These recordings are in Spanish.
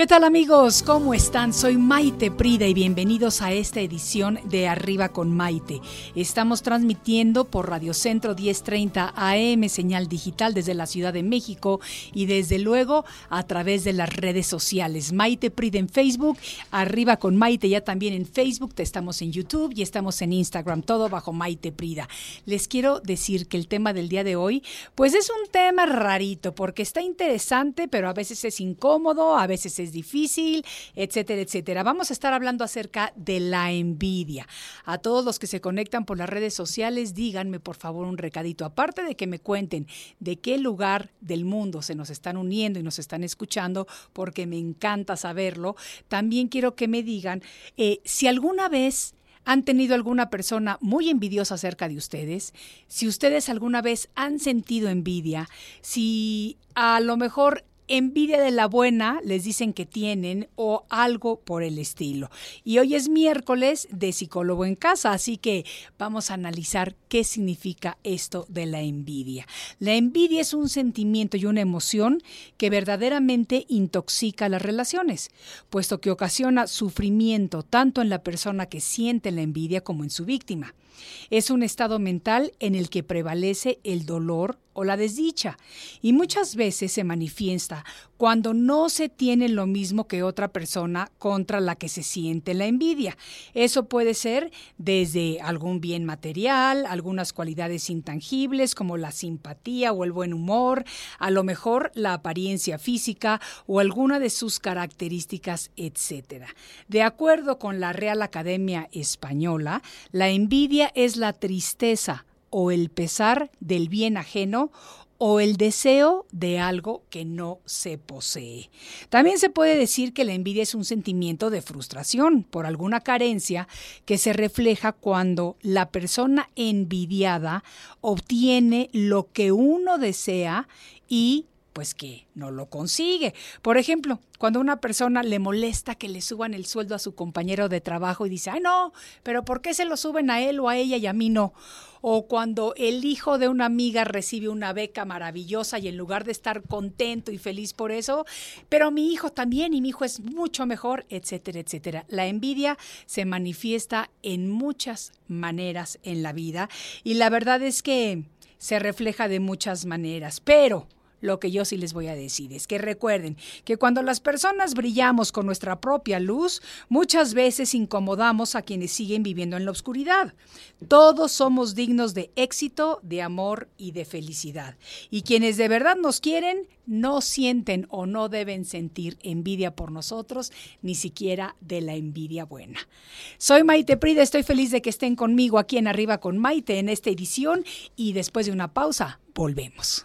¿Qué tal amigos? ¿Cómo están? Soy Maite Prida y bienvenidos a esta edición de Arriba con Maite. Estamos transmitiendo por Radio Centro 1030 AM, señal digital desde la Ciudad de México y desde luego a través de las redes sociales. Maite Prida en Facebook, Arriba con Maite ya también en Facebook, estamos en YouTube y estamos en Instagram, todo bajo Maite Prida. Les quiero decir que el tema del día de hoy, pues es un tema rarito porque está interesante, pero a veces es incómodo, a veces es difícil, etcétera, etcétera. Vamos a estar hablando acerca de la envidia. A todos los que se conectan por las redes sociales, díganme por favor un recadito. Aparte de que me cuenten de qué lugar del mundo se nos están uniendo y nos están escuchando, porque me encanta saberlo, también quiero que me digan eh, si alguna vez han tenido alguna persona muy envidiosa acerca de ustedes, si ustedes alguna vez han sentido envidia, si a lo mejor envidia de la buena les dicen que tienen o algo por el estilo. Y hoy es miércoles de psicólogo en casa, así que vamos a analizar qué significa esto de la envidia. La envidia es un sentimiento y una emoción que verdaderamente intoxica las relaciones, puesto que ocasiona sufrimiento tanto en la persona que siente la envidia como en su víctima. Es un estado mental en el que prevalece el dolor o la desdicha y muchas veces se manifiesta cuando no se tiene lo mismo que otra persona contra la que se siente la envidia. Eso puede ser desde algún bien material, algunas cualidades intangibles como la simpatía o el buen humor, a lo mejor la apariencia física o alguna de sus características, etc. De acuerdo con la Real Academia Española, la envidia es la tristeza o el pesar del bien ajeno o el deseo de algo que no se posee. También se puede decir que la envidia es un sentimiento de frustración por alguna carencia que se refleja cuando la persona envidiada obtiene lo que uno desea y pues que no lo consigue. Por ejemplo, cuando una persona le molesta que le suban el sueldo a su compañero de trabajo y dice, ay no, pero ¿por qué se lo suben a él o a ella y a mí no? O cuando el hijo de una amiga recibe una beca maravillosa y en lugar de estar contento y feliz por eso, pero mi hijo también y mi hijo es mucho mejor, etcétera, etcétera. La envidia se manifiesta en muchas maneras en la vida y la verdad es que se refleja de muchas maneras, pero lo que yo sí les voy a decir es que recuerden que cuando las personas brillamos con nuestra propia luz, muchas veces incomodamos a quienes siguen viviendo en la oscuridad. Todos somos dignos de éxito, de amor y de felicidad. Y quienes de verdad nos quieren no sienten o no deben sentir envidia por nosotros, ni siquiera de la envidia buena. Soy Maite Prida, estoy feliz de que estén conmigo aquí en Arriba con Maite en esta edición y después de una pausa, volvemos.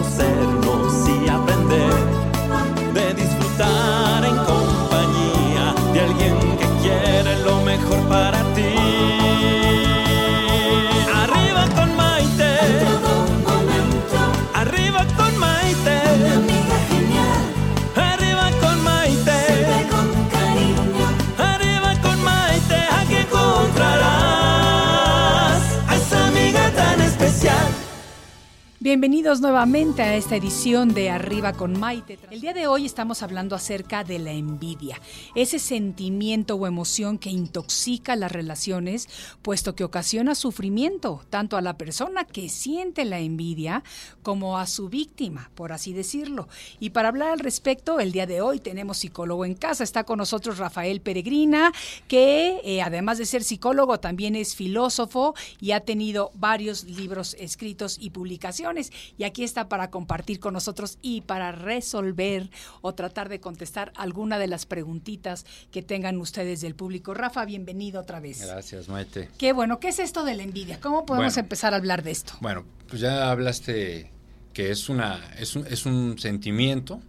Bienvenidos nuevamente a esta edición de Arriba con Maite. El día de hoy estamos hablando acerca de la envidia, ese sentimiento o emoción que intoxica las relaciones, puesto que ocasiona sufrimiento tanto a la persona que siente la envidia como a su víctima, por así decirlo. Y para hablar al respecto, el día de hoy tenemos psicólogo en casa. Está con nosotros Rafael Peregrina, que eh, además de ser psicólogo también es filósofo y ha tenido varios libros escritos y publicaciones y aquí está para compartir con nosotros y para resolver o tratar de contestar alguna de las preguntitas que tengan ustedes del público. Rafa, bienvenido otra vez. Gracias, Maite. Qué bueno, ¿qué es esto de la envidia? ¿Cómo podemos empezar a hablar de esto? Bueno, pues ya hablaste que es, una, es, un, es un sentimiento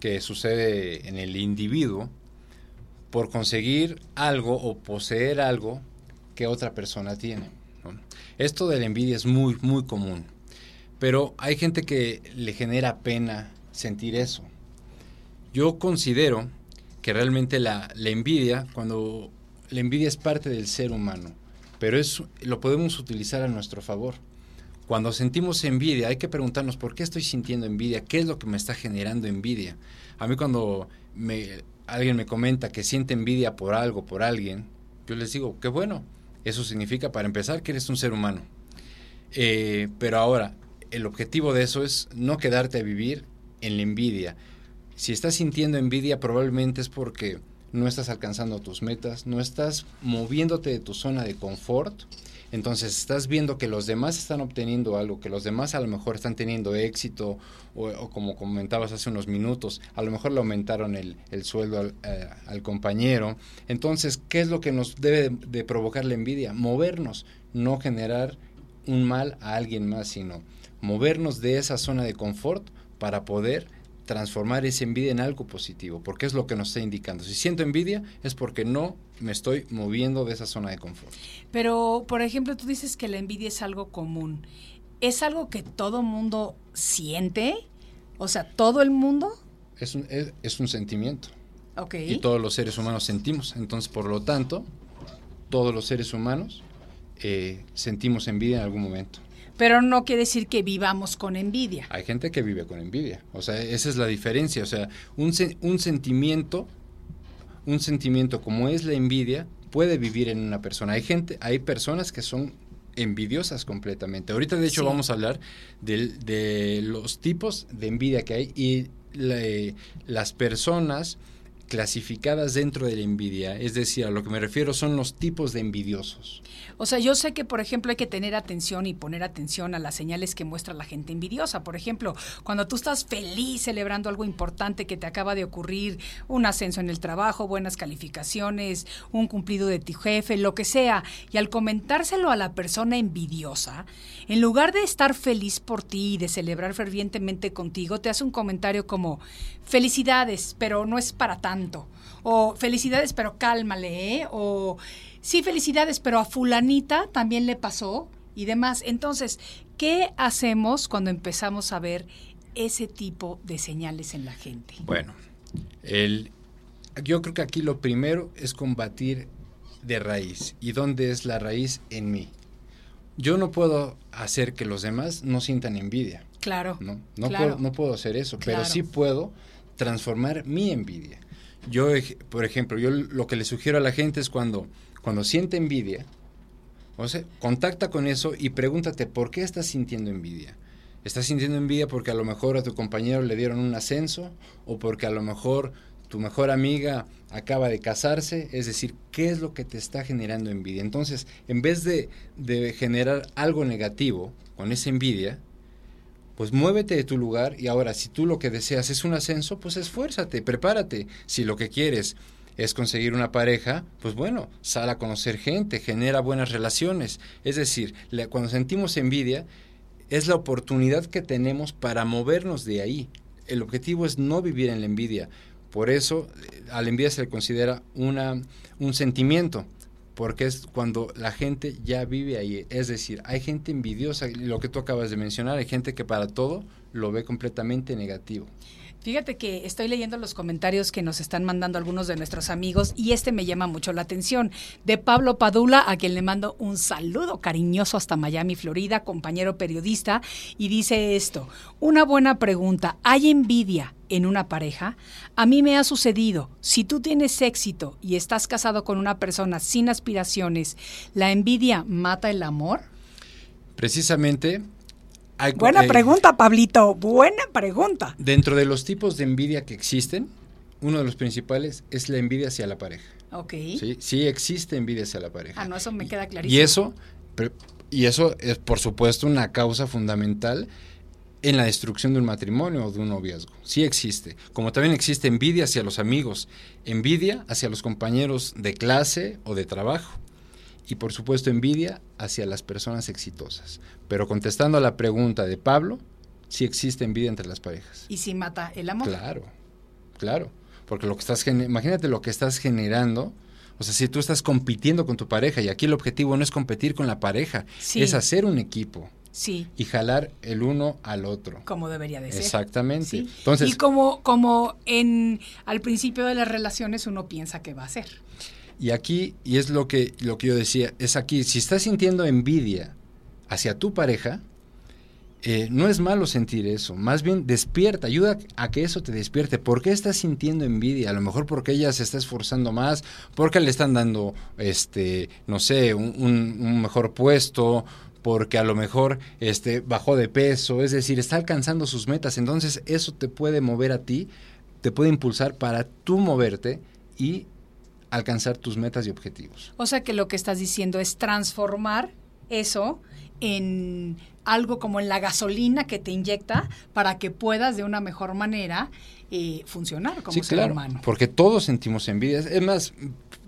que sucede en el individuo por conseguir algo o poseer algo que otra persona tiene. Esto de la envidia es muy, muy común. Pero hay gente que le genera pena sentir eso. Yo considero que realmente la, envidia, cuando la envidia es parte del ser humano, pero es, lo podemos utilizar a nuestro favor. Cuando sentimos envidia, hay que preguntarnos por qué estoy sintiendo envidia, qué es lo que me está generando envidia. A mí cuando alguien me comenta que siente envidia por algo, por alguien, yo les digo, qué bueno, eso significa para empezar que eres un ser humano. Eh, pero ahora, el objetivo de eso es no quedarte a vivir en la envidia. Si estás sintiendo envidia probablemente es porque no estás alcanzando tus metas, no estás moviéndote de tu zona de confort, entonces estás viendo que los demás están obteniendo algo, que los demás a lo mejor están teniendo éxito, o, como comentabas hace unos minutos, a lo mejor le aumentaron el, sueldo al, eh, al, compañero. Entonces, ¿qué es lo que nos debe de provocar la envidia? Movernos, no generar un mal a alguien más, sino movernos de esa zona de confort para poder transformar esa envidia en algo positivo, porque es lo que nos está indicando. Si siento envidia es porque no me estoy moviendo de esa zona de confort. Pero, por ejemplo, tú dices que la envidia es algo común. ¿Es algo que todo mundo siente? O sea, ¿todo el mundo? Es un, es, un sentimiento. Okay. Y todos los seres humanos sentimos. Entonces, por lo tanto, todos los seres humanos eh, sentimos envidia en algún momento pero no quiere decir que vivamos con envidia. Hay gente que vive con envidia, o sea, esa es la diferencia, o sea, un, un sentimiento, un sentimiento como es la envidia, puede vivir en una persona. Hay gente, hay personas que son envidiosas completamente. Ahorita de hecho vamos a hablar de, de, los tipos de envidia que hay y las personas clasificadas dentro de la envidia, es decir, a lo que me refiero son los tipos de envidiosos. O sea, yo sé que, por ejemplo, hay que tener atención y poner atención a las señales que muestra la gente envidiosa. Por ejemplo, cuando tú estás feliz celebrando algo importante que te acaba de ocurrir, un ascenso en el trabajo, buenas calificaciones, un cumplido de tu jefe, lo que sea, y al comentárselo a la persona envidiosa, en lugar de estar feliz por ti y de celebrar fervientemente contigo, te hace un comentario como, felicidades, pero no es para tanto o felicidades, pero cálmale, ¿eh? O sí, felicidades, pero a fulanita también le pasó y demás. Entonces, ¿qué hacemos cuando empezamos a ver ese tipo de señales en la gente? Bueno, el, yo creo que aquí lo primero es combatir de raíz. ¿Y dónde es la raíz en mí? Yo no puedo hacer que los demás no sientan envidia. Claro. No, no, Puedo, no puedo hacer eso, pero sí puedo transformar mi envidia. Yo, por ejemplo, yo lo que le sugiero a la gente es cuando, cuando siente envidia, o sea, contacta con eso y pregúntate por qué estás sintiendo envidia. ¿Estás sintiendo envidia porque a lo mejor a tu compañero le dieron un ascenso o porque a lo mejor tu mejor amiga acaba de casarse? Es decir, ¿qué es lo que te está generando envidia? Entonces, en vez de, de generar algo negativo con esa envidia, pues muévete de tu lugar y ahora si tú lo que deseas es un ascenso, pues esfuérzate, prepárate. Si lo que quieres es conseguir una pareja, pues bueno, sal a conocer gente, genera buenas relaciones. Es decir, cuando sentimos envidia, es la oportunidad que tenemos para movernos de ahí. El objetivo es no vivir en la envidia. Por eso a la envidia se le considera una, un sentimiento porque es cuando la gente ya vive ahí. Es decir, hay gente envidiosa, lo que tú acabas de mencionar, hay gente que para todo lo ve completamente negativo. Fíjate que estoy leyendo los comentarios que nos están mandando algunos de nuestros amigos y este me llama mucho la atención. De Pablo Padula, a quien le mando un saludo cariñoso hasta Miami, Florida, compañero periodista, y dice esto, una buena pregunta, ¿hay envidia en una pareja? A mí me ha sucedido, si tú tienes éxito y estás casado con una persona sin aspiraciones, ¿la envidia mata el amor? Precisamente buena eh, pregunta, Pablito, buena pregunta. Dentro de los tipos de envidia que existen, uno de los principales es la envidia hacia la pareja. Ok. Sí, sí existe envidia hacia la pareja. Ah, no, eso me queda clarísimo. Y eso, y eso es, por supuesto, una causa fundamental en la destrucción de un matrimonio o de un noviazgo. Sí existe. Como también existe envidia hacia los amigos, envidia hacia los compañeros de clase o de trabajo y por supuesto envidia hacia las personas exitosas. Pero contestando a la pregunta de Pablo, sí existe envidia entre las parejas. ¿Y si mata el amor? Claro, claro. Porque lo que estás imagínate lo que estás generando. O sea, si tú estás compitiendo con tu pareja, y aquí el objetivo no es competir con la pareja, es hacer un equipo. Sí. Y jalar el uno al otro. Como debería de ser. Exactamente. Entonces, y como, como en al principio de las relaciones uno piensa que va a ser. Y aquí, y es lo que, lo que yo decía, es aquí, si estás sintiendo envidia hacia tu pareja, eh, no es malo sentir eso, más bien despierta, ayuda a que eso te despierte. ¿Por qué estás sintiendo envidia? A lo mejor porque ella se está esforzando más, porque le están dando, este, no sé, un, un mejor puesto, porque a lo mejor este, bajó de peso, es decir, está alcanzando sus metas. Entonces eso te puede mover a ti, te puede impulsar para tú moverte y alcanzar tus metas y objetivos. O sea que lo que estás diciendo es transformar eso en algo como en la gasolina que te inyecta para que puedas de una mejor manera eh, funcionar como ser humano. Porque todos sentimos envidia. Es más,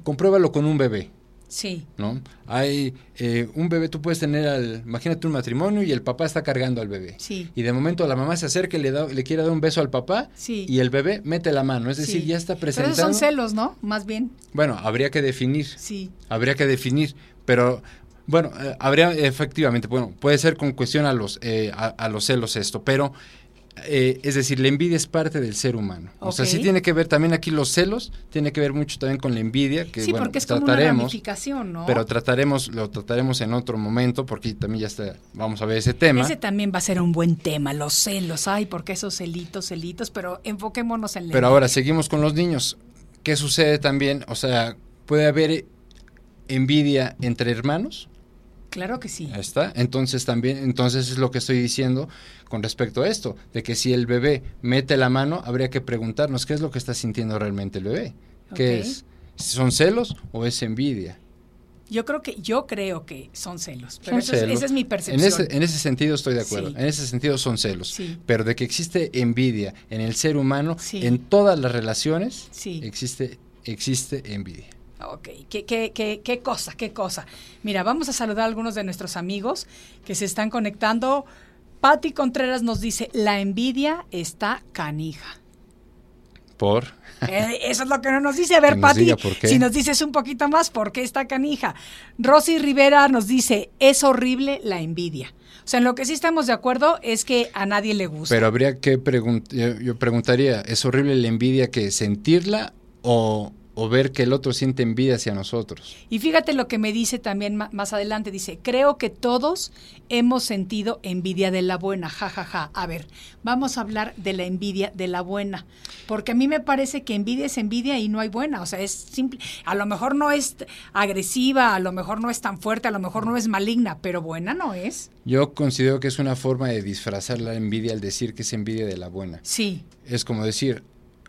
compruébalo con un bebé. Sí. ¿No? Hay eh, un bebé, tú puedes tener al, imagínate un matrimonio y el papá está cargando al bebé. Sí. Y de momento la mamá se acerca y le, da, le quiere dar un beso al papá sí. y el bebé mete la mano, es decir, ya está presentando. Pero son celos, ¿no? Más bien. Bueno, habría que definir. Sí. Habría que definir, pero bueno, eh, habría efectivamente, bueno, puede ser con cuestión a los, eh, a los celos esto, pero eh, es decir, la envidia es parte del ser humano. O sea, sí tiene que ver también aquí los celos, tiene que ver mucho también con la envidia, que sí, bueno, porque es trataremos, como una ¿no? Pero trataremos, lo trataremos en otro momento, porque también ya está, vamos a ver ese tema. Ese también va a ser un buen tema, los celos, ay, porque esos celitos, celitos, pero enfoquémonos en la Pero ahora seguimos con los niños. ¿Qué sucede también? O sea, puede haber envidia entre hermanos, Claro que sí. está. Entonces también, entonces es lo que estoy diciendo con respecto a esto, de que si el bebé mete la mano, habría que preguntarnos qué es lo que está sintiendo realmente el bebé. ¿Qué es? ¿Son celos o es envidia? Yo creo que yo creo que son celos, pero esa es mi percepción. En ese, en ese sentido estoy de acuerdo. En ese sentido son celos. Pero de que existe envidia en el ser humano, en todas las relaciones, existe existe envidia. Ok, ¿Qué, qué, qué, qué cosa, qué cosa. Mira, vamos a saludar a algunos de nuestros amigos que se están conectando. Patti Contreras nos dice, la envidia está canija. ¿Por? Eh, eso es lo que no nos dice. A ver, Patti, si nos dices un poquito más, ¿por qué está canija? Rosy Rivera nos dice, es horrible la envidia. O sea, en lo que sí estamos de acuerdo es que a nadie le gusta. Pero habría que preguntar, yo preguntaría, ¿es horrible la envidia que sentirla o, o ver que el otro siente envidia hacia nosotros. Y fíjate lo que me dice también más adelante, dice, creo que todos hemos sentido envidia de la buena, jajaja. Ja, ja. A ver, vamos a hablar de la envidia de la buena, porque a mí me parece que envidia es envidia y no hay buena, o sea, es simple, a lo mejor no es agresiva, a lo mejor no es tan fuerte, a lo mejor no es maligna, pero buena no es. Yo considero que es una forma de disfrazar la envidia al decir que es envidia de la buena. Sí. Es como decir,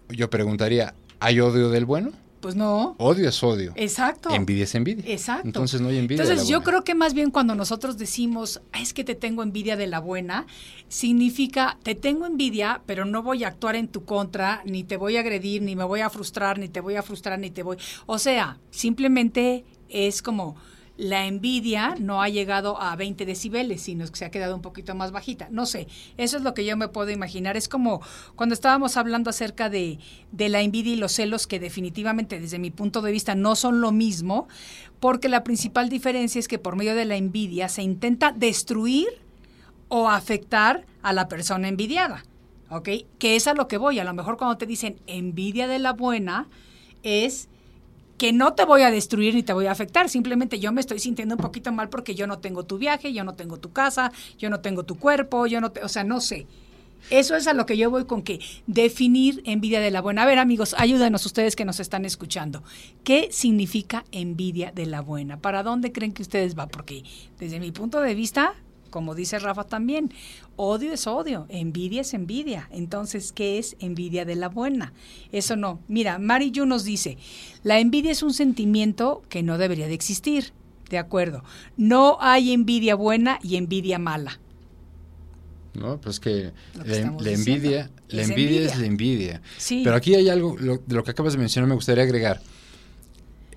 yo preguntaría, ¿hay odio del bueno? Pues no. Odio es odio. Exacto. Envidia es envidia. Exacto. Entonces no hay envidia. Entonces yo creo que más bien cuando nosotros decimos, es que te tengo envidia de la buena, significa, te tengo envidia, pero no voy a actuar en tu contra, ni te voy a agredir, ni me voy a frustrar, ni te voy a frustrar, ni te voy. O sea, simplemente es como la envidia no ha llegado a 20 decibeles, sino que se ha quedado un poquito más bajita. No sé, eso es lo que yo me puedo imaginar. Es como cuando estábamos hablando acerca de, de la envidia y los celos, que definitivamente desde mi punto de vista no son lo mismo, porque la principal diferencia es que por medio de la envidia se intenta destruir o afectar a la persona envidiada. ¿ok? Que es a lo que voy. A lo mejor cuando te dicen envidia de la buena es que no te voy a destruir ni te voy a afectar, simplemente yo me estoy sintiendo un poquito mal porque yo no tengo tu viaje, yo no tengo tu casa, yo no tengo tu cuerpo, yo no te, o sea, no sé. Eso es a lo que yo voy con que definir envidia de la buena. A ver, amigos, ayúdanos ustedes que nos están escuchando. ¿Qué significa envidia de la buena? ¿Para dónde creen que ustedes van? Porque desde mi punto de vista, como dice Rafa también, odio es odio, envidia es envidia. Entonces, ¿qué es envidia de la buena? Eso no. Mira, Mari Yu nos dice, la envidia es un sentimiento que no debería de existir. De acuerdo. No hay envidia buena y envidia mala. No, pues que la, envidia, la Es envidia, envidia. es la envidia. Sí. Pero aquí hay algo lo- de lo que acabas de mencionar, me gustaría agregar.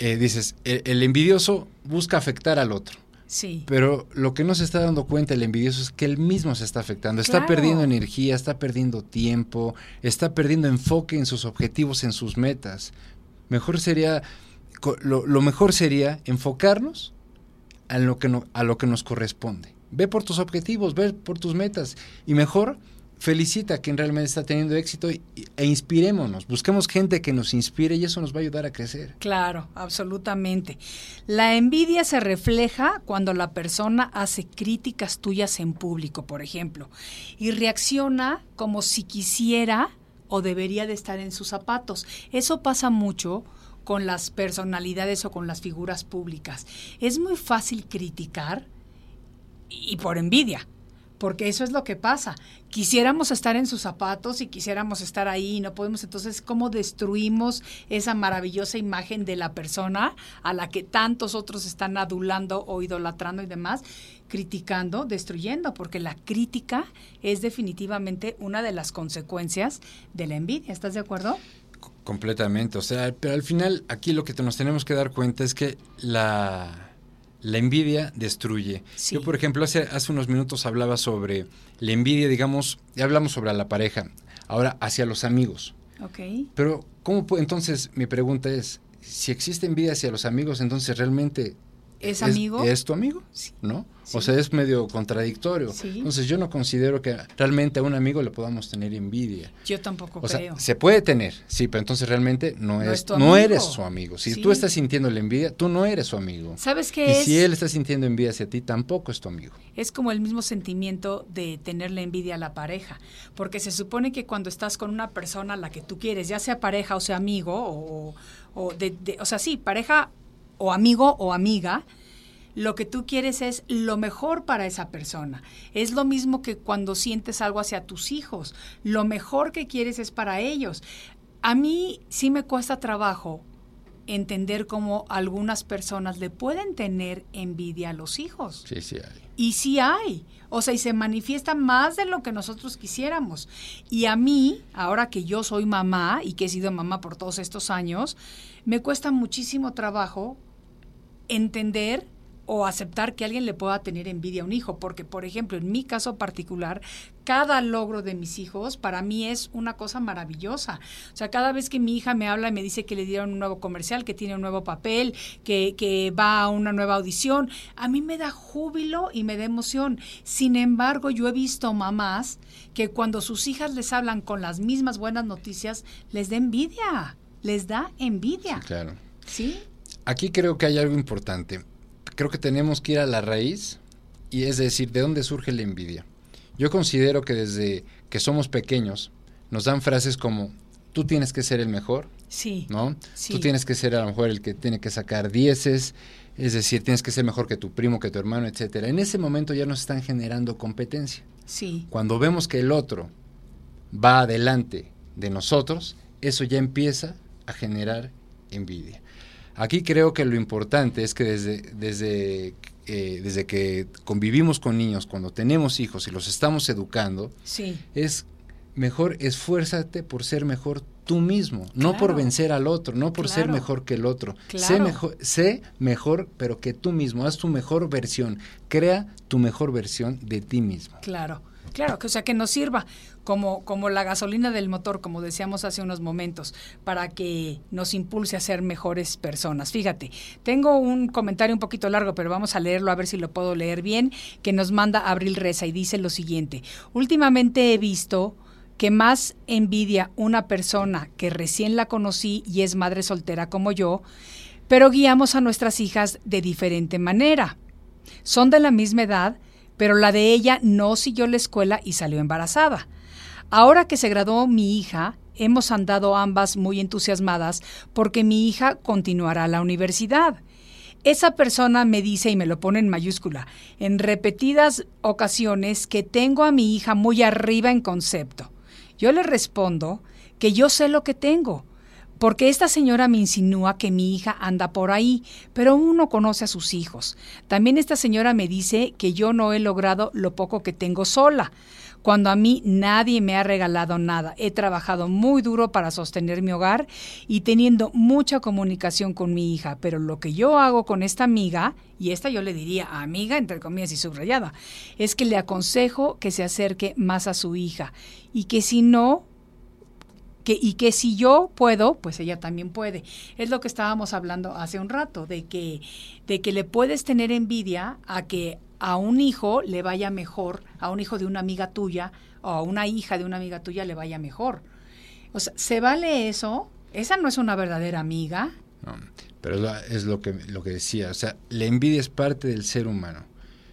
Eh, dices, el, el envidioso busca afectar al otro. Sí. Pero lo que no se está dando cuenta el envidioso es que él mismo se está afectando, está perdiendo energía, está perdiendo tiempo, está perdiendo enfoque en sus objetivos, en sus metas. Mejor sería, lo, lo mejor sería enfocarnos a lo, que no- a lo que nos corresponde. Ve por tus objetivos, ve por tus metas y mejor felicita a quien realmente está teniendo éxito e inspirémonos, busquemos gente que nos inspire y eso nos va a ayudar a crecer. Claro, absolutamente. La envidia se refleja cuando la persona hace críticas tuyas en público, por ejemplo, y reacciona como si quisiera o debería de estar en sus zapatos. Eso pasa mucho con las personalidades o con las figuras públicas. Es muy fácil criticar y por envidia. Porque eso es lo que pasa. Quisiéramos estar en sus zapatos y quisiéramos estar ahí y no podemos. Entonces, ¿cómo destruimos esa maravillosa imagen de la persona a la que tantos otros están adulando o idolatrando y demás? Criticando, destruyendo, porque la crítica es definitivamente una de las consecuencias de la envidia. ¿Estás de acuerdo? Completamente, o sea, pero al final aquí lo que nos tenemos que dar cuenta es que la, la envidia destruye. Sí. Yo, por ejemplo, hace, hace unos minutos hablaba sobre la envidia, digamos, ya hablamos sobre la pareja, ahora hacia los amigos. Ok. Pero, ¿cómo puede? Entonces, mi pregunta es, si existe envidia hacia los amigos, entonces realmente... ¿Es amigo? ¿Es tu amigo? Sí. ¿No? O sea, es medio contradictorio. Sí. Entonces, yo no considero que realmente a un amigo le podamos tener envidia. Yo tampoco O sea, creo. se puede tener, sí, pero entonces realmente no, No es, no eres su amigo. Si tú estás sintiendo la envidia, tú no eres su amigo. ¿Sabes Y qué es? si él está sintiendo envidia hacia ti, tampoco es tu amigo. Es como el mismo sentimiento de tenerle envidia a la pareja, porque se supone que cuando estás con una persona a la que tú quieres, ya sea pareja o sea amigo, o, o, de, de- o sea, sí, pareja o amigo o amiga, lo que tú quieres es lo mejor para esa persona. Es lo mismo que cuando sientes algo hacia tus hijos. Lo mejor que quieres es para ellos. A mí sí me cuesta trabajo entender cómo algunas personas le pueden tener envidia a los hijos. Sí, sí hay. Y sí hay. O sea, y se manifiesta más de lo que nosotros quisiéramos. Y a mí, ahora que yo soy mamá y que he sido mamá por todos estos años, me cuesta muchísimo trabajo entender o aceptar que alguien le pueda tener envidia a un hijo, porque por ejemplo, en mi caso particular, cada logro de mis hijos para mí es una cosa maravillosa. O sea, cada vez que mi hija me habla y me dice que le dieron un nuevo comercial, que tiene un nuevo papel, que, que va a una nueva audición, a mí me da júbilo y me da emoción. Sin embargo, yo he visto mamás que cuando sus hijas les hablan con las mismas buenas noticias, les da envidia, les da envidia. Sí, claro. ¿Sí? Aquí creo que hay algo importante. Creo que tenemos que ir a la raíz y es decir, ¿de dónde surge la envidia? Yo considero que desde que somos pequeños nos dan frases como tú tienes que ser el mejor, Sí. ¿no? Sí. Tú tienes que ser a lo mejor el que tiene que sacar dieces, es decir, tienes que ser mejor que tu primo, que tu hermano, etcétera. En ese momento ya nos están generando competencia. Sí. Cuando vemos que el otro va adelante de nosotros, eso ya empieza a generar envidia. Aquí creo que lo importante es que desde, desde, eh, desde que convivimos con niños, cuando tenemos hijos y los estamos educando, Sí. es mejor esfuérzate por ser mejor tú mismo, no por vencer al otro, no por ser mejor que el otro. Sé mejor, sé mejor, pero que tú mismo, haz tu mejor versión, crea tu mejor versión de ti mismo. Claro, claro, que o sea que nos sirva como, como la gasolina del motor, como decíamos hace unos momentos, para que nos impulse a ser mejores personas. Fíjate, tengo un comentario un poquito largo, pero vamos a leerlo a ver si lo puedo leer bien, que nos manda Abril Reza y dice lo siguiente. Últimamente he visto que más envidia una persona que recién la conocí y es madre soltera como yo, pero guiamos a nuestras hijas de diferente manera. Son de la misma edad, pero la de ella no siguió la escuela y salió embarazada. Ahora que se graduó mi hija, hemos andado ambas muy entusiasmadas porque mi hija continuará la universidad. Esa persona me dice, y me lo pone en mayúscula, en repetidas ocasiones que tengo a mi hija muy arriba en concepto. Yo le respondo que yo sé lo que tengo, porque esta señora me insinúa que mi hija anda por ahí, pero uno conoce a sus hijos. También esta señora me dice que yo no he logrado lo poco que tengo sola cuando a mí nadie me ha regalado nada. He trabajado muy duro para sostener mi hogar y teniendo mucha comunicación con mi hija, pero lo que yo hago con esta amiga, y esta yo le diría amiga, entre comillas y subrayada, es que le aconsejo que se acerque más a su hija y que si no, y que si yo puedo, pues ella también puede. Es lo que estábamos hablando hace un rato, de que, de que le puedes tener envidia a que a un hijo le vaya mejor, a un hijo de una amiga tuya o a una hija de una amiga tuya le vaya mejor. O sea, ¿se vale eso? Esa no es una verdadera amiga. No, pero es lo que, lo que decía, o sea, la envidia es parte del ser humano.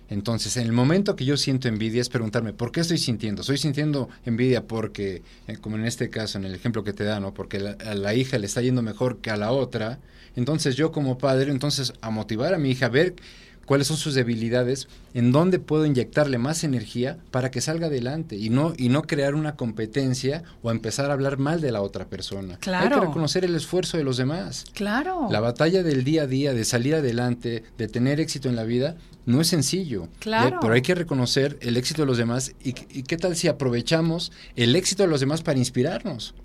Entonces, en el momento que yo siento envidia es preguntarme, ¿por qué estoy sintiendo? ¿Estoy sintiendo envidia porque, eh, como en este caso, en el ejemplo que te da, ¿no? Porque a la hija le está yendo mejor que a la otra. Entonces, yo como padre, entonces, a motivar a mi hija a ver cuáles son sus debilidades, en dónde puedo inyectarle más energía para que salga adelante y no, y no crear una competencia o empezar a hablar mal de la otra persona. Claro. Hay que reconocer el esfuerzo de los demás. Claro. La batalla del día a día, de salir adelante, de tener éxito en la vida, no es sencillo. Claro. Pero hay que reconocer el éxito de los demás y, y qué tal si aprovechamos el éxito de los demás para inspirarnos.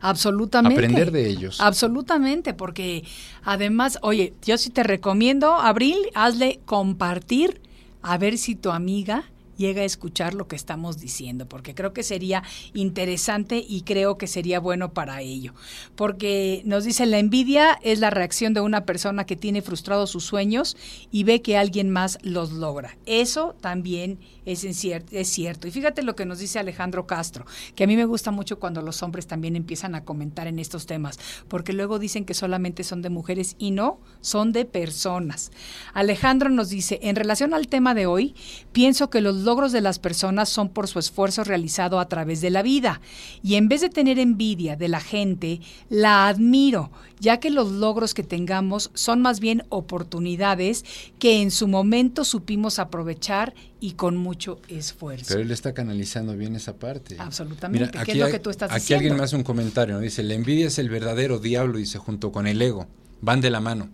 Absolutamente. Aprender de ellos. Absolutamente, porque además, oye, yo sí te recomiendo, Abril, hazle compartir a ver si tu amiga llega a escuchar lo que estamos diciendo, porque creo que sería interesante y creo que sería bueno para ello. Porque nos dice, la envidia es la reacción de una persona que tiene frustrados sus sueños y ve que alguien más los logra. Eso también es, es cierto. Y fíjate lo que nos dice Alejandro Castro, que a mí me gusta mucho cuando los hombres también empiezan a comentar en estos temas, porque luego dicen que solamente son de mujeres y no, son de personas. Alejandro nos dice, en relación al tema de hoy, pienso que los logros de las personas son por su esfuerzo realizado a través de la vida. Y en vez de tener envidia de la gente, la admiro, ya que los logros que tengamos son más bien oportunidades que en su momento supimos aprovechar y con mucho esfuerzo. Pero él está canalizando bien esa parte. Absolutamente. Mira, ¿Qué es lo que tú estás aquí diciendo? alguien me hace un comentario, dice, la envidia es el verdadero diablo, dice, junto con el ego, van de la mano.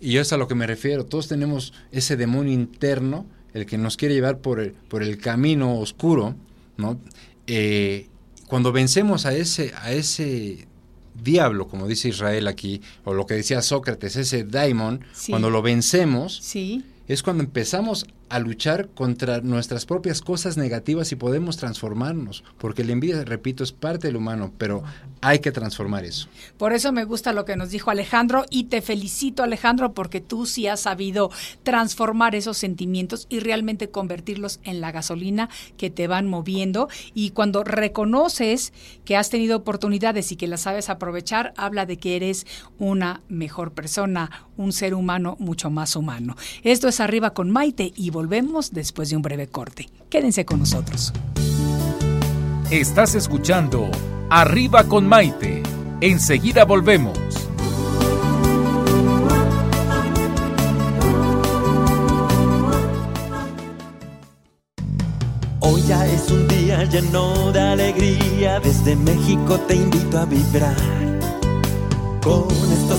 Y yo es a lo que me refiero, todos tenemos ese demonio interno el que nos quiere llevar por el, por el camino oscuro, ¿no? Eh, cuando vencemos a ese, a ese diablo, como dice Israel aquí, o lo que decía Sócrates, ese daimon, Sí. cuando lo vencemos, Sí, es cuando empezamos a luchar contra nuestras propias cosas negativas y podemos transformarnos, porque la envidia, repito, es parte del humano, pero hay que transformar eso. por eso me gusta lo que nos dijo Alejandro y te felicito Alejandro porque tú sí has sabido transformar esos sentimientos y realmente convertirlos en la gasolina que te van moviendo y cuando reconoces que has tenido oportunidades y que las sabes aprovechar, habla de que eres una mejor persona, un ser humano mucho más humano. Esto es Arriba con Maite y volvemos después de un breve corte. Quédense con nosotros. Estás escuchando Arriba con Maite. Enseguida volvemos. Hoy ya es un día lleno de alegría, desde México te invito a vibrar. Con estos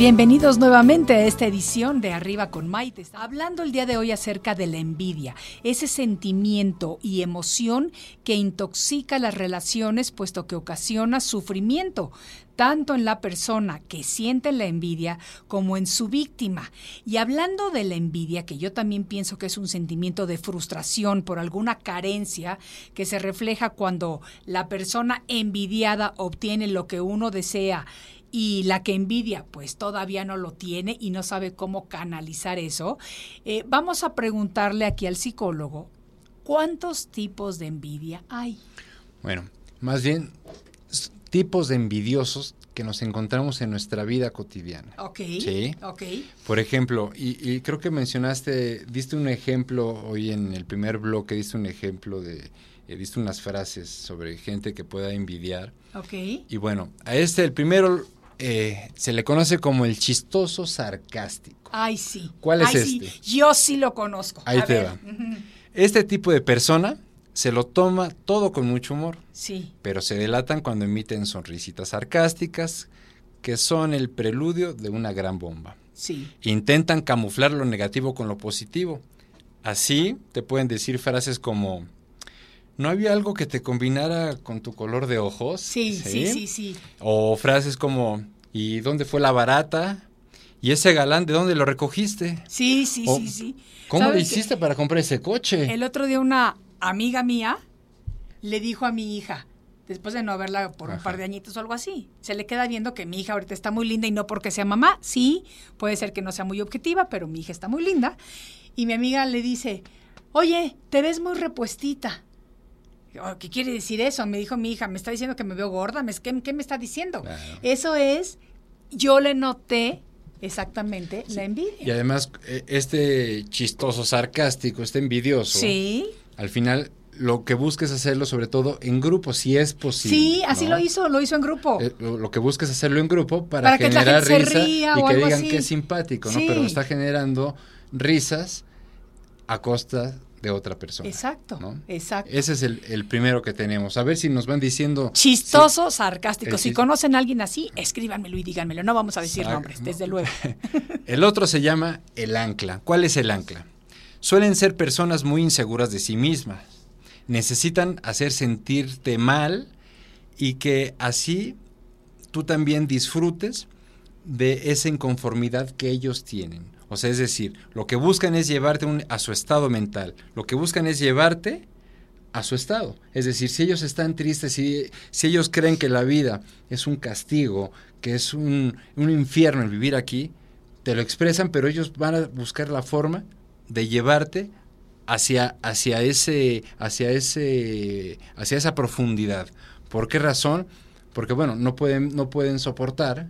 Bienvenidos nuevamente a esta edición de Arriba con Maite. Hablando el día de hoy acerca de la envidia, ese sentimiento y emoción que intoxica las relaciones puesto que ocasiona sufrimiento, tanto en la persona que siente la envidia como en su víctima. Y hablando de la envidia, que yo también pienso que es un sentimiento de frustración por alguna carencia que se refleja cuando la persona envidiada obtiene lo que uno desea y la que envidia pues todavía no lo tiene y no sabe cómo canalizar eso, eh, vamos a preguntarle aquí al psicólogo, ¿cuántos tipos de envidia hay? Bueno, más bien tipos de envidiosos que nos encontramos en nuestra vida cotidiana. Ok. Sí. Ok. Por ejemplo, y, creo que mencionaste, diste un ejemplo hoy en el primer bloque, diste un ejemplo de, eh, diste unas frases sobre gente que pueda envidiar. Ok. Y bueno, a este, el primero eh, se le conoce como el chistoso sarcástico. Ay, sí. ¿Cuál es este? Yo sí lo conozco. Ahí te va. Este tipo de persona se lo toma todo con mucho humor. Sí. Pero se delatan cuando emiten sonrisitas sarcásticas que son el preludio de una gran bomba. Sí. Intentan camuflar lo negativo con lo positivo. Así te pueden decir frases como ¿No había algo que te combinara con tu color de ojos? Sí, sí, sí, sí. O frases como, ¿y dónde fue la barata? ¿Y ese galán de dónde lo recogiste? Sí, sí, sí, sí. ¿Cómo lo hiciste para comprar ese coche? El otro día una amiga mía le dijo a mi hija, después de no verla por un par de añitos o algo así, se le queda viendo que mi hija ahorita está muy linda y no porque sea mamá, sí, puede ser que no sea muy objetiva, pero mi hija está muy linda. Y mi amiga le dice, oye, te ves muy repuestita. Oh, ¿Qué quiere decir eso? Me dijo mi hija, me está diciendo que me veo gorda. ¿Qué, qué me está diciendo? Eso es, yo le noté exactamente la envidia. Y además, e, este chistoso, sarcástico, este envidioso, sí. al final lo que busques hacerlo sobre todo en grupo, si es posible. Sí, así lo hizo, lo hizo en grupo. Eh, lo, que busques hacerlo en grupo para, generar risa y que digan que es simpático, ¿no? Pero está generando risas a costa de otra persona. Exacto, exacto. Ese es el, primero que tenemos. A ver si nos van diciendo... Chistoso, sarcástico. Si conocen a alguien así, escríbanmelo y díganmelo. No vamos a decir nombres, desde luego. el otro se llama el ancla. ¿Cuál es el ancla? Suelen ser personas muy inseguras de sí mismas. Necesitan hacer sentirte mal y que así tú también disfrutes de esa inconformidad que ellos tienen. O sea, es decir, lo que buscan es llevarte a su estado mental, lo que buscan es llevarte a su estado. Es decir, si ellos están tristes, si, si ellos creen que la vida es un castigo, que es un, un infierno el vivir aquí, te lo expresan, pero ellos van a buscar la forma de llevarte hacia, hacia, ese, hacia, ese, hacia esa profundidad. ¿Por qué razón? Porque, bueno, no pueden, no pueden soportar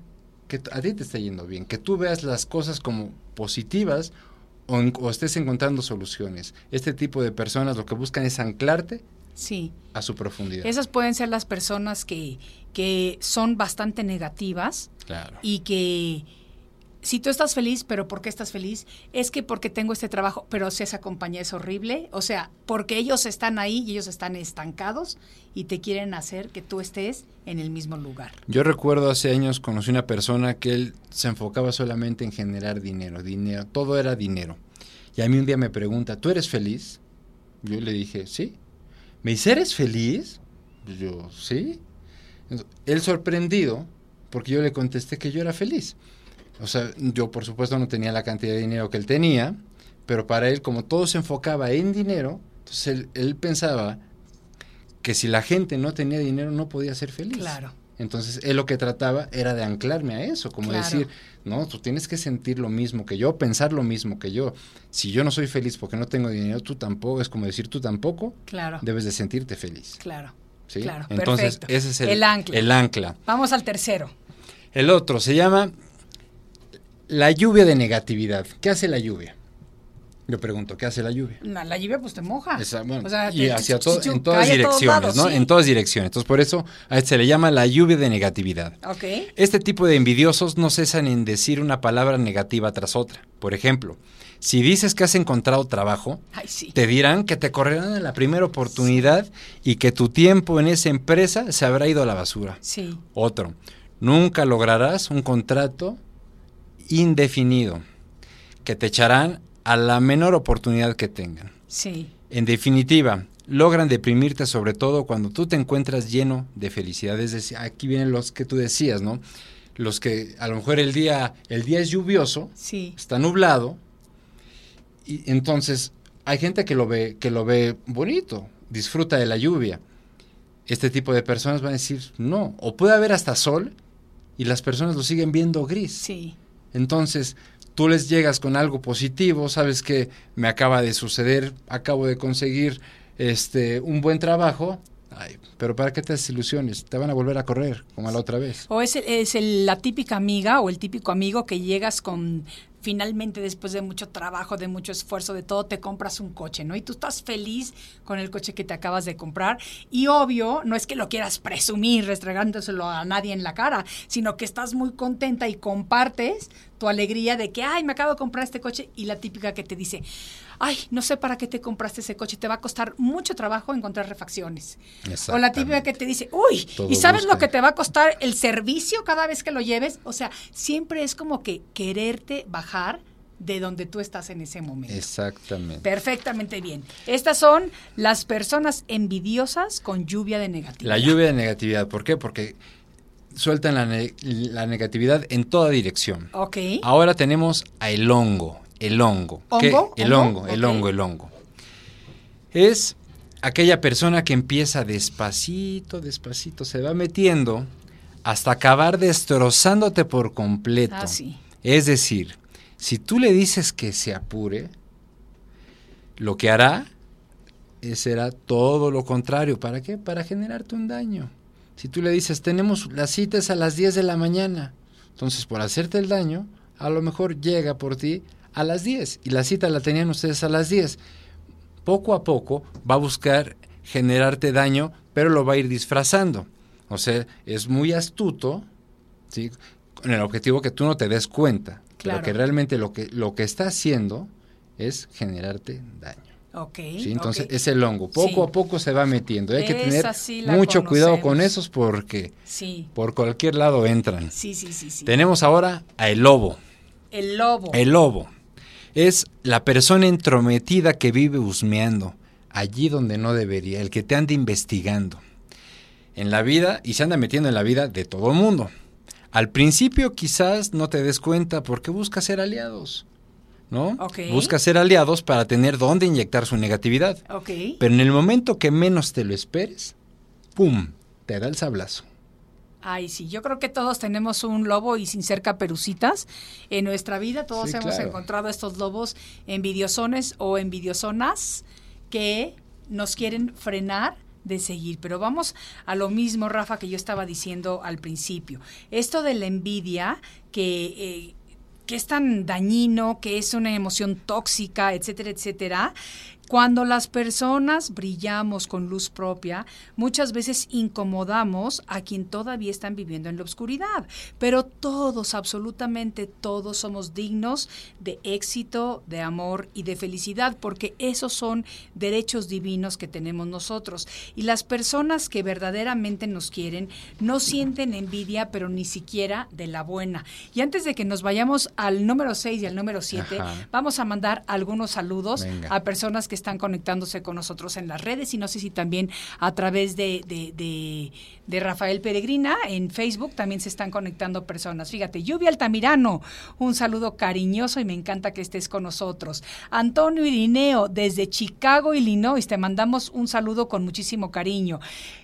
que a ti te esté yendo bien, que tú veas las cosas como positivas o, estés encontrando soluciones. Este tipo de personas lo que buscan es anclarte sí. a su profundidad. Esas pueden ser las personas que, que son bastante negativas claro. y que si tú estás feliz, pero ¿por qué estás feliz? Es que porque tengo este trabajo, pero si esa compañía es horrible, o sea, porque ellos están ahí y ellos están estancados y te quieren hacer que tú estés en el mismo lugar. Yo recuerdo hace años conocí una persona que él se enfocaba solamente en generar dinero, dinero, todo era dinero. Y a mí un día me pregunta, ¿tú eres feliz? Yo le dije, sí. ¿Me dice, ¿eres feliz? Yo, sí. Él sorprendido, porque yo le contesté que yo era feliz. O sea, yo por supuesto no tenía la cantidad de dinero que él tenía, pero para él, como todo se enfocaba en dinero, entonces él, pensaba que si la gente no tenía dinero no podía ser feliz. Claro. Entonces él lo que trataba era de anclarme a eso, como decir, no, tú tienes que sentir lo mismo que yo, pensar lo mismo que yo. Si yo no soy feliz porque no tengo dinero, tú tampoco, es como decir, tú tampoco claro. debes de sentirte feliz. Claro. ¿Sí? Claro, Entonces ese es el, ancla. el ancla. Vamos al tercero. El otro se llama la lluvia de negatividad. ¿Qué hace la lluvia? Yo pregunto, ¿qué hace la lluvia? la lluvia pues te moja. y hacia todo, en todas direcciones, ¿no? En todas direcciones. Entonces, por eso a este se le llama la lluvia de negatividad. Ok. Este tipo de envidiosos no cesan en decir una palabra negativa tras otra. Por ejemplo, si dices que has encontrado trabajo, te dirán que te correrán en la primera oportunidad y que tu tiempo en esa empresa se habrá ido a la basura. Sí. Otro, nunca lograrás un contrato indefinido que te echarán a la menor oportunidad que tengan. Sí. En definitiva, logran deprimirte sobre todo cuando tú te encuentras lleno de felicidad. Es decir, aquí vienen los que tú decías, ¿no? Los que a lo mejor el día, el día es lluvioso, Sí. está nublado, y entonces hay gente que lo ve, que lo ve bonito, disfruta de la lluvia. Este tipo de personas van a decir no, o puede haber hasta sol y las personas lo siguen viendo gris. Sí. Entonces, tú les llegas con algo positivo, sabes que me acaba de suceder, acabo de conseguir este un buen trabajo, ay, pero ¿para qué te haces ilusiones? Te van a volver a correr como a la otra vez. O es, es el- la típica amiga o el típico amigo que llegas con finalmente después de mucho trabajo, de mucho esfuerzo, de todo, te compras un coche, ¿no? Y tú estás feliz con el coche que te acabas de comprar. Y obvio, no es que lo quieras presumir, restregándoselo a nadie en la cara, sino que estás muy contenta y compartes tu alegría de que, ay, me acabo de comprar este coche. Y la típica que te dice, ay, no sé para qué te compraste ese coche, te va a costar mucho trabajo encontrar refacciones. O la típica que te dice, uy, Todo ¿y sabes lo que te va a costar el servicio cada vez que lo lleves? O sea, siempre es como que quererte bajar de donde tú estás en ese momento. Exactamente. Perfectamente bien. Estas son las personas envidiosas con lluvia de negatividad. La lluvia de negatividad, ¿por qué? Porque sueltan la, ne- la negatividad en toda dirección. Ok. Ahora tenemos a el hongo, el hongo. El ¿Hongo? hongo, el hongo, el hongo. Es aquella persona que empieza despacito, despacito, se va metiendo hasta acabar destrozándote por completo. Ah, sí. Es decir, si tú le dices que se apure, lo que hará será todo lo contrario. ¿Para qué? Para generarte un daño. Si tú le dices, tenemos las citas a las 10 de la mañana, entonces por hacerte el daño, a lo mejor llega por ti a las 10 y la cita la tenían ustedes a las 10. Poco a poco va a buscar generarte daño, pero lo va a ir disfrazando. O sea, es muy astuto, ¿sí? Con el objetivo que tú no te des cuenta, Claro. pero que realmente lo que, lo que está haciendo es generarte daño. Ok. ¿sí? Entonces es el hongo, poco Sí. a poco se va metiendo. Hay que tener sí mucho cuidado con esos porque Sí, por cualquier lado entran. sí, sí, sí. sí. Tenemos ahora a el lobo. El lobo. El lobo es la persona entrometida que vive husmeando allí donde no debería, el que te anda investigando en la vida y se anda metiendo en la vida de todo el mundo. Al principio quizás no te des cuenta porque busca ser aliados, ¿no? Ok. Busca ser aliados para tener dónde inyectar su negatividad. Pero en el momento que menos te lo esperes, ¡pum! Te da el sablazo. Ay, sí, yo creo que todos tenemos un lobo y sin ser caperucitas en nuestra vida. Todos Sí, hemos claro. encontrado estos lobos envidiosones o envidiosonas que nos quieren frenar de seguir. Pero vamos a lo mismo, Rafa, que yo estaba diciendo al principio. Esto de la envidia que... eh, que es tan dañino, que es una emoción tóxica, etcétera, etcétera. Cuando las personas brillamos con luz propia, muchas veces incomodamos a quien todavía están viviendo en la oscuridad. Pero todos, absolutamente todos, somos dignos de éxito, de amor y de felicidad, porque esos son derechos divinos que tenemos nosotros. Y las personas que verdaderamente nos quieren no sienten envidia, pero ni siquiera de la buena. Y antes de que nos vayamos al número 6 y al número 7, Ajá. vamos a mandar algunos saludos Venga. a personas que están conectándose con nosotros en las redes y no sé si también a través de, de, Rafael Peregrina en Facebook también se están conectando personas. Fíjate, Lluvia Altamirano, un saludo cariñoso y me encanta que estés con nosotros. Antonio Irineo, desde Chicago, Illinois, te mandamos un saludo con muchísimo cariño.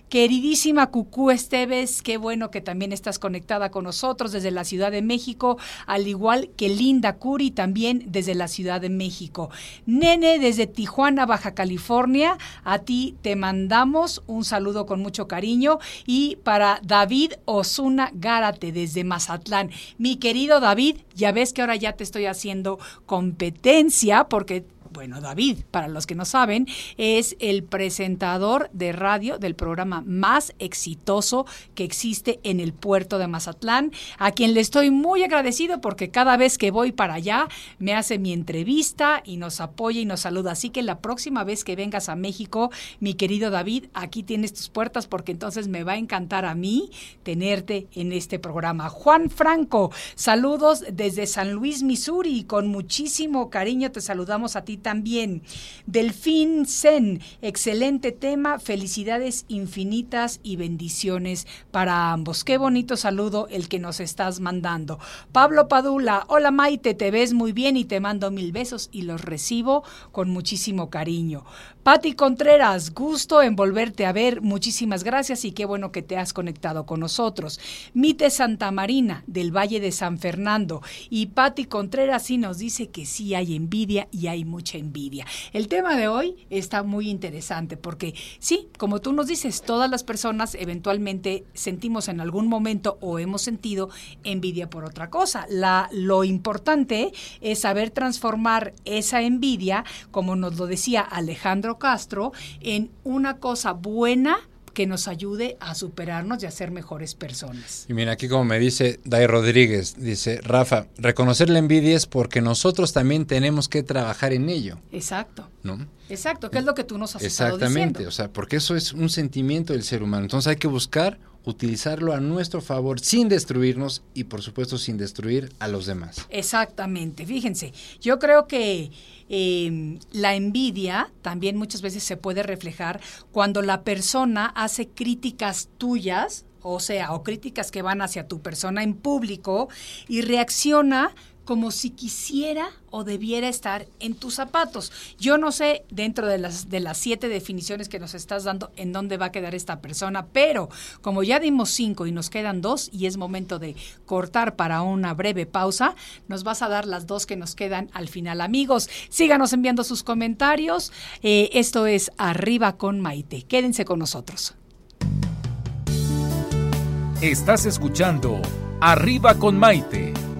Queridísima Cucú Esteves, qué bueno que también estás conectada con nosotros desde la Ciudad de México, al igual que Linda Curi también desde la Ciudad de México. Nene desde Tijuana, Baja California, a ti te mandamos un saludo con mucho cariño y para David Osuna Gárate desde Mazatlán. Mi querido David, ya ves que ahora ya te estoy haciendo competencia porque bueno, David, para los que no saben, es el presentador de radio del programa más exitoso que existe en el puerto de Mazatlán, a quien le estoy muy agradecido porque cada vez que voy para allá me hace mi entrevista y nos apoya y nos saluda. Así que la próxima vez que vengas a México, mi querido David, aquí tienes tus puertas porque entonces me va a encantar a mí tenerte en este programa. Juan Franco, saludos desde San Luis, Missouri, con muchísimo cariño te saludamos a ti también. Delfín Zen, excelente tema, felicidades infinitas y bendiciones para ambos. Qué bonito saludo el que nos estás mandando. Pablo Padula, hola Maite, te ves muy bien y te mando mil besos y los recibo con muchísimo cariño. Patti Contreras, gusto en volverte a ver, muchísimas gracias y qué bueno que te has conectado con nosotros. Mite Santa Marina, del Valle de San Fernando, y Patti Contreras sí nos dice que sí hay envidia y hay mucha envidia. El tema de hoy está muy interesante porque sí, como tú nos dices, todas las personas eventualmente sentimos en algún momento o hemos sentido envidia por otra cosa. La, lo importante es saber transformar esa envidia, como nos lo decía Alejandro Castro, en una cosa buena que nos ayude a superarnos y a ser mejores personas. Y mira, aquí como me dice Dai Rodríguez, dice Rafa, reconocer la envidia es porque nosotros también tenemos que trabajar en ello. Exacto. ¿No? Exacto, que es lo que tú nos has Exactamente, estado o sea, porque eso es un sentimiento del ser humano. Entonces hay que buscar utilizarlo a nuestro favor sin destruirnos y por supuesto sin destruir a los demás. Exactamente, fíjense, yo creo que eh, la envidia también muchas veces se puede reflejar cuando la persona hace críticas tuyas, o sea, o críticas que van hacia tu persona en público y reacciona como si quisiera o debiera estar en tus zapatos. Yo no sé dentro de las, de las siete definiciones que nos estás dando en dónde va a quedar esta persona, pero como ya dimos cinco y nos quedan dos y es momento de cortar para una breve pausa, nos vas a dar las dos que nos quedan al final. Amigos, síganos enviando sus comentarios. Eh, esto es Arriba con Maite. Quédense con nosotros. Estás escuchando Arriba con Maite.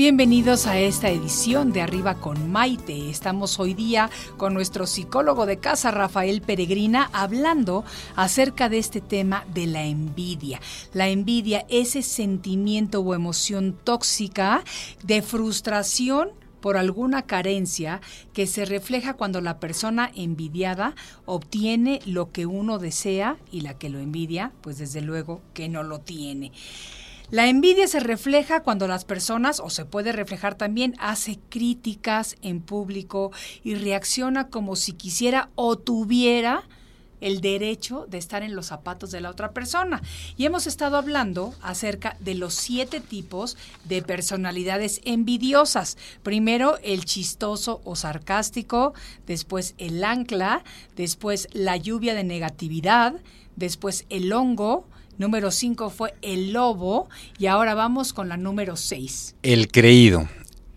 Bienvenidos a esta edición de Arriba con Maite. Estamos hoy día con nuestro psicólogo de casa, Rafael Peregrina, hablando acerca de este tema de la envidia. La envidia, ese sentimiento o emoción tóxica de frustración por alguna carencia que se refleja cuando la persona envidiada obtiene lo que uno desea y la que lo envidia, pues desde luego que no lo tiene. La envidia se refleja cuando las personas, o se puede reflejar también, hace críticas en público y reacciona como si quisiera o tuviera el derecho de estar en los zapatos de la otra persona. Y hemos estado hablando acerca de los siete tipos de personalidades envidiosas. Primero el chistoso o sarcástico, después el ancla, después la lluvia de negatividad, después el hongo, número cinco fue el lobo y ahora vamos con la número seis. El creído.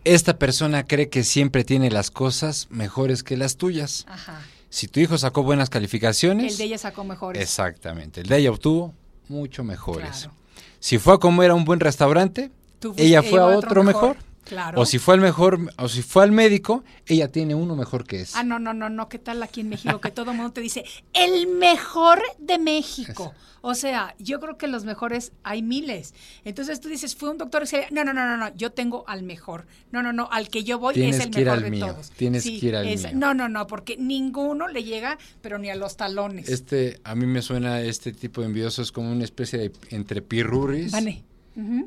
Esta persona cree que siempre tiene las cosas mejores que las tuyas. Ajá. Si tu hijo sacó buenas calificaciones, El de ella sacó mejores. exactamente, el de ella obtuvo mucho mejores. Claro. Si fue a comer a un buen restaurante, ella fue a otro mejor. Claro. O si fue al mejor, o si fue al médico, ella tiene uno mejor que ese. Ah, no, no, no, no, ¿qué tal aquí en México? Que todo el mundo te dice, el mejor de México. O sea, yo creo que los mejores hay miles. Entonces tú dices, fue un doctor. No, no, no, no, no, yo tengo al mejor. No, no, no, al que yo voy Tienes es el que ir mejor al de mío, todos. tienes que ir al mío. No, no, no, porque ninguno le llega, pero ni a los talones. Este, a mí me suena este tipo de envidiosos como una especie de entre pirurris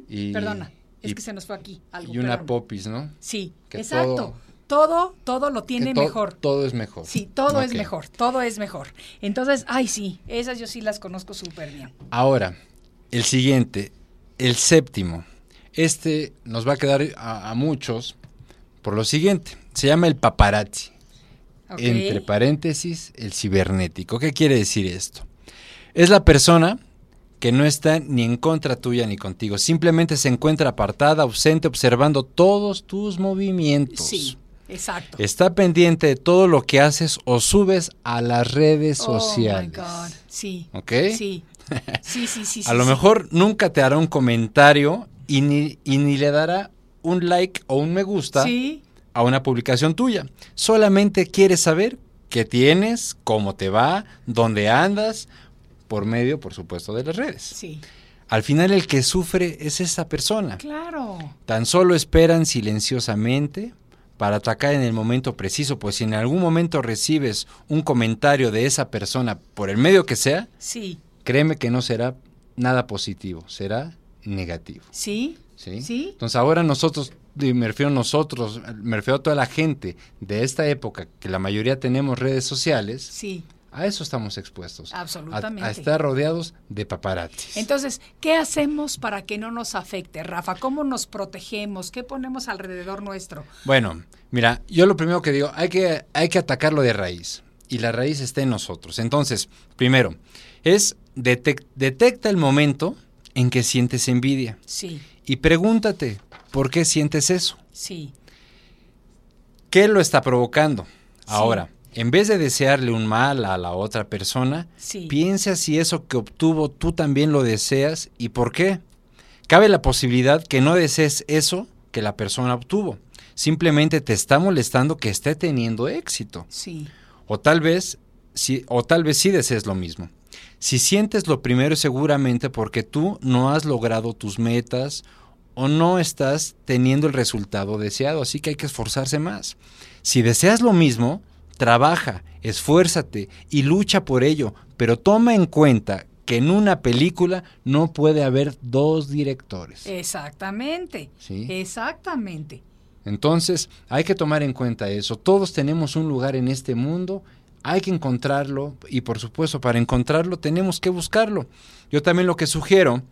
y- Perdona, es y- que se nos fue aquí algo. y una perdón. popis, ¿no? Sí, que exacto. todo- Todo, todo, lo tiene to- mejor. Todo es mejor. Sí, todo es mejor, todo es mejor. Entonces, ay, sí, esas yo sí las conozco súper bien. Ahora, el siguiente, el séptimo. Este nos va a quedar a, a muchos por lo siguiente. Se llama el paparazzi. Entre paréntesis, el cibernético. ¿Qué quiere decir esto? Es la persona que no está ni en contra tuya ni contigo. Simplemente se encuentra apartada, ausente, observando todos tus movimientos. Sí, exacto. Está pendiente de todo lo que haces o subes a las redes sociales. Oh my God. Sí. ¿Ok? Sí. Sí, sí, sí. A sí, lo sí. mejor nunca te hará un comentario y ni, y ni le dará un like o un me gusta Sí, a una publicación tuya. Solamente quiere saber qué tienes, cómo te va, dónde andas, por medio, por supuesto, de las redes. sí. Al final el que sufre es esa persona. Claro. Tan solo esperan silenciosamente para atacar en el momento preciso, pues si en algún momento recibes un comentario de esa persona por el medio que sea, Sí. créeme que no será nada positivo, será negativo. Sí. ¿sí? Sí. Entonces ahora nosotros, y me refiero a nosotros, me refiero a toda la gente de esta época, que la mayoría tenemos redes sociales, Sí. A eso estamos expuestos. a- Absolutamente. A, estar rodeados de paparazzis. Entonces, ¿qué hacemos para que no nos afecte, Rafa? ¿Cómo nos protegemos? ¿Qué ponemos alrededor nuestro? Bueno, mira, yo lo primero que digo, hay que, hay que atacarlo de raíz. Y la raíz está en nosotros. Entonces, primero, es detec- detecta el momento en que sientes envidia. Sí, Y pregúntate, ¿por qué sientes eso? sí, ¿Qué lo está provocando? Sí. Ahora, en vez de desearle un mal a la otra persona, sí. piensa si eso que obtuvo tú también lo deseas y por qué. Cabe la posibilidad que no desees eso que la persona obtuvo. Simplemente te está molestando que esté teniendo éxito. Sí, O tal vez, sí, o tal vez sí desees lo mismo. Si sientes lo primero es seguramente porque tú no has logrado tus metas o no estás teniendo el resultado deseado, así que hay que esforzarse más. Si deseas lo mismo, trabaja, esfuérzate y lucha por ello, pero toma en cuenta que en una película no puede haber dos directores. exactamente. Sí. Exactamente. Entonces, hay que tomar en cuenta eso. Todos tenemos un lugar en este mundo, hay que encontrarlo y por supuesto para encontrarlo tenemos que buscarlo. Yo también lo que sugiero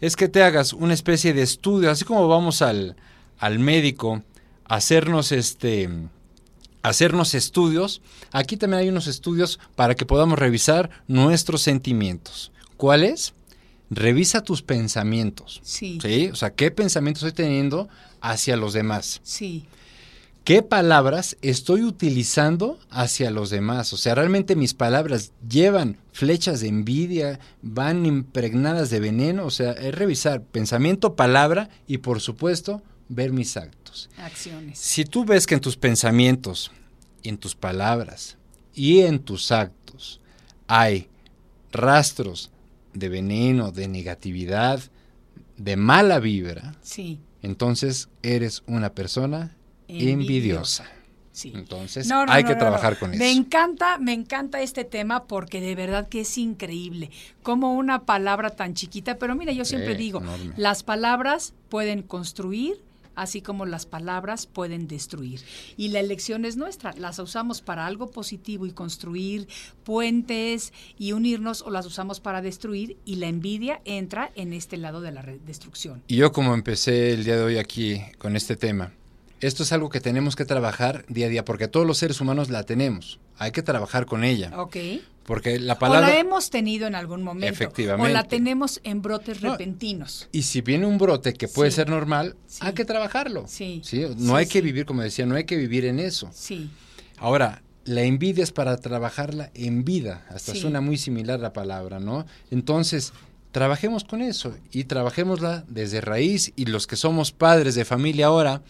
es que te hagas una especie de estudio, así como vamos al, al médico a hacernos este hacernos estudios, aquí también hay unos estudios para que podamos revisar nuestros sentimientos. ¿Cuáles? Revisa tus pensamientos. Sí, ¿Sí? O sea, ¿qué pensamientos estoy teniendo hacia los demás? sí, ¿Qué palabras estoy utilizando hacia los demás? O sea, realmente mis palabras llevan flechas de envidia, van impregnadas de veneno. O sea, es revisar pensamiento, palabra y por supuesto ver mis actos. acciones. Si tú ves que en tus pensamientos, en tus palabras y en tus actos hay rastros de veneno, de negatividad, de mala vibra, Sí, entonces eres una persona envidiosa. sí. Entonces No, no, hay no, que trabajar con Me eso. encanta, me encanta este tema porque de verdad que es increíble. Como una palabra tan chiquita, pero mira, yo siempre digo, enorme. las palabras pueden construir, así como las palabras pueden destruir. Y la elección es nuestra, las usamos para algo positivo y construir puentes y unirnos o las usamos para destruir y la envidia entra en este lado de la destrucción. Y yo como empecé el día de hoy aquí con este tema, esto es algo que tenemos que trabajar día a día, porque todos los seres humanos la tenemos. Hay que trabajar con ella. ¿Ok? Porque la O palabra... la hemos tenido en algún momento. Efectivamente. O la tenemos en brotes No, repentinos. Y si viene un brote que puede Sí. ser normal, Sí. hay que trabajarlo. Sí. No Sí, hay que vivir, como decía, no hay que vivir en eso. Sí, Ahora, la envidia es para trabajarla en vida. Hasta suena muy similar la palabra, ¿no? Entonces, trabajemos con eso y trabajémosla desde raíz. Y los que somos padres de familia ahora,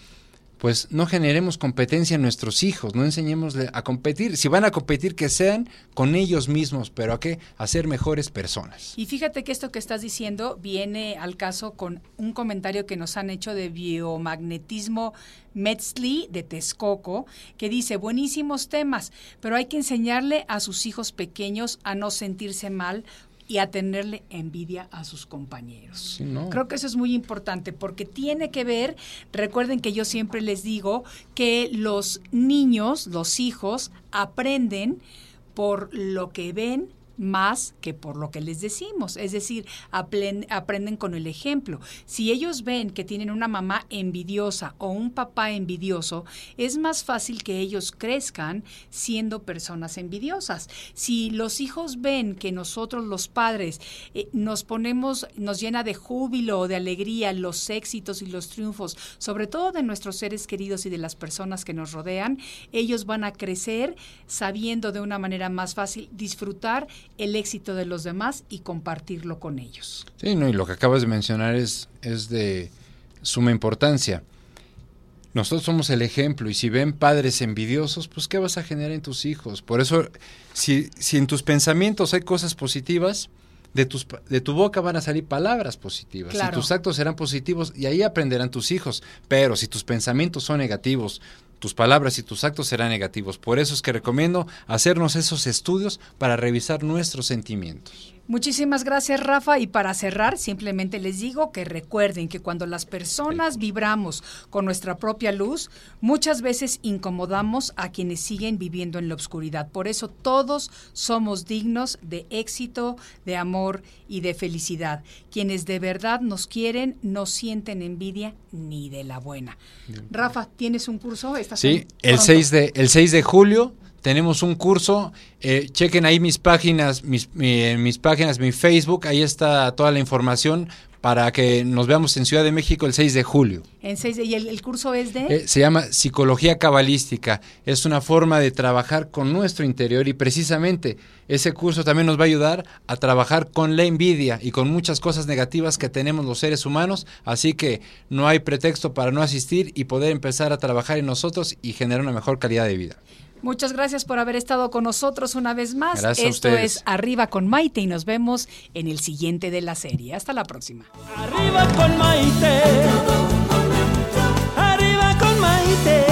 pues no generemos competencia en nuestros hijos, no enseñemos a competir. Si van a competir, que sean con ellos mismos, pero a qué? A ser mejores personas. Y fíjate que esto que estás diciendo viene al caso con un comentario que nos han hecho de biomagnetismo Metzli de Texcoco, que dice, buenísimos temas, pero hay que enseñarle a sus hijos pequeños a no sentirse mal y a tenerle envidia a sus compañeros. Creo que eso es muy importante porque tiene que ver, recuerden que yo siempre les digo que los niños, los hijos, aprenden por lo que ven, más que por lo que les decimos. Es decir, aprenden con el ejemplo. Si ellos ven que tienen una mamá envidiosa o un papá envidioso, es más fácil que ellos crezcan siendo personas envidiosas. Si los hijos ven que nosotros los padres eh, nos ponemos, nos llena de júbilo o de alegría los éxitos y los triunfos, sobre todo de nuestros seres queridos y de las personas que nos rodean, ellos van a crecer sabiendo de una manera más fácil disfrutar el éxito de los demás y compartirlo con ellos. Sí, no, y lo que acabas de mencionar es, es de suma importancia. Nosotros somos el ejemplo y si ven padres envidiosos, pues ¿qué vas a generar en tus hijos? Por eso, si, si en tus pensamientos hay cosas positivas, de, tus, de tu boca van a salir palabras positivas y tus actos serán positivos y ahí aprenderán tus hijos. Pero si tus pensamientos son negativos, tus palabras y tus actos serán negativos. Por eso es que recomiendo hacernos esos estudios para revisar nuestros sentimientos. Muchísimas gracias Rafa y para cerrar simplemente les digo que recuerden que cuando las personas vibramos con nuestra propia luz, muchas veces incomodamos a quienes siguen viviendo en la oscuridad. Por eso todos somos dignos de éxito, de amor y de felicidad. Quienes de verdad nos quieren no sienten envidia ni de la buena. Rafa, ¿tienes un curso? sí, el 6, de, el 6 de julio tenemos un curso, eh, chequen ahí mis páginas, mis, mis páginas, mi Facebook, ahí está toda la información para que nos veamos en Ciudad de México el 6 de julio. En 6 ¿Y el, curso es de? Eh, se llama Psicología Cabalística. Es una forma de trabajar con nuestro interior y precisamente ese curso también nos va a ayudar a trabajar con la envidia y con muchas cosas negativas que tenemos los seres humanos. Así que no hay pretexto para no asistir y poder empezar a trabajar en nosotros y generar una mejor calidad de vida. Muchas gracias por haber estado con nosotros una vez más. Esto es Arriba con Maite y nos vemos en el siguiente de la serie. Hasta la próxima. Arriba con Maite. Arriba con Maite.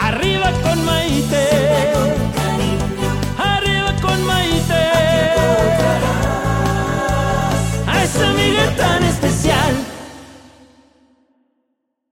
Arriba con Maite. Arriba con Maite. A esa amiga tan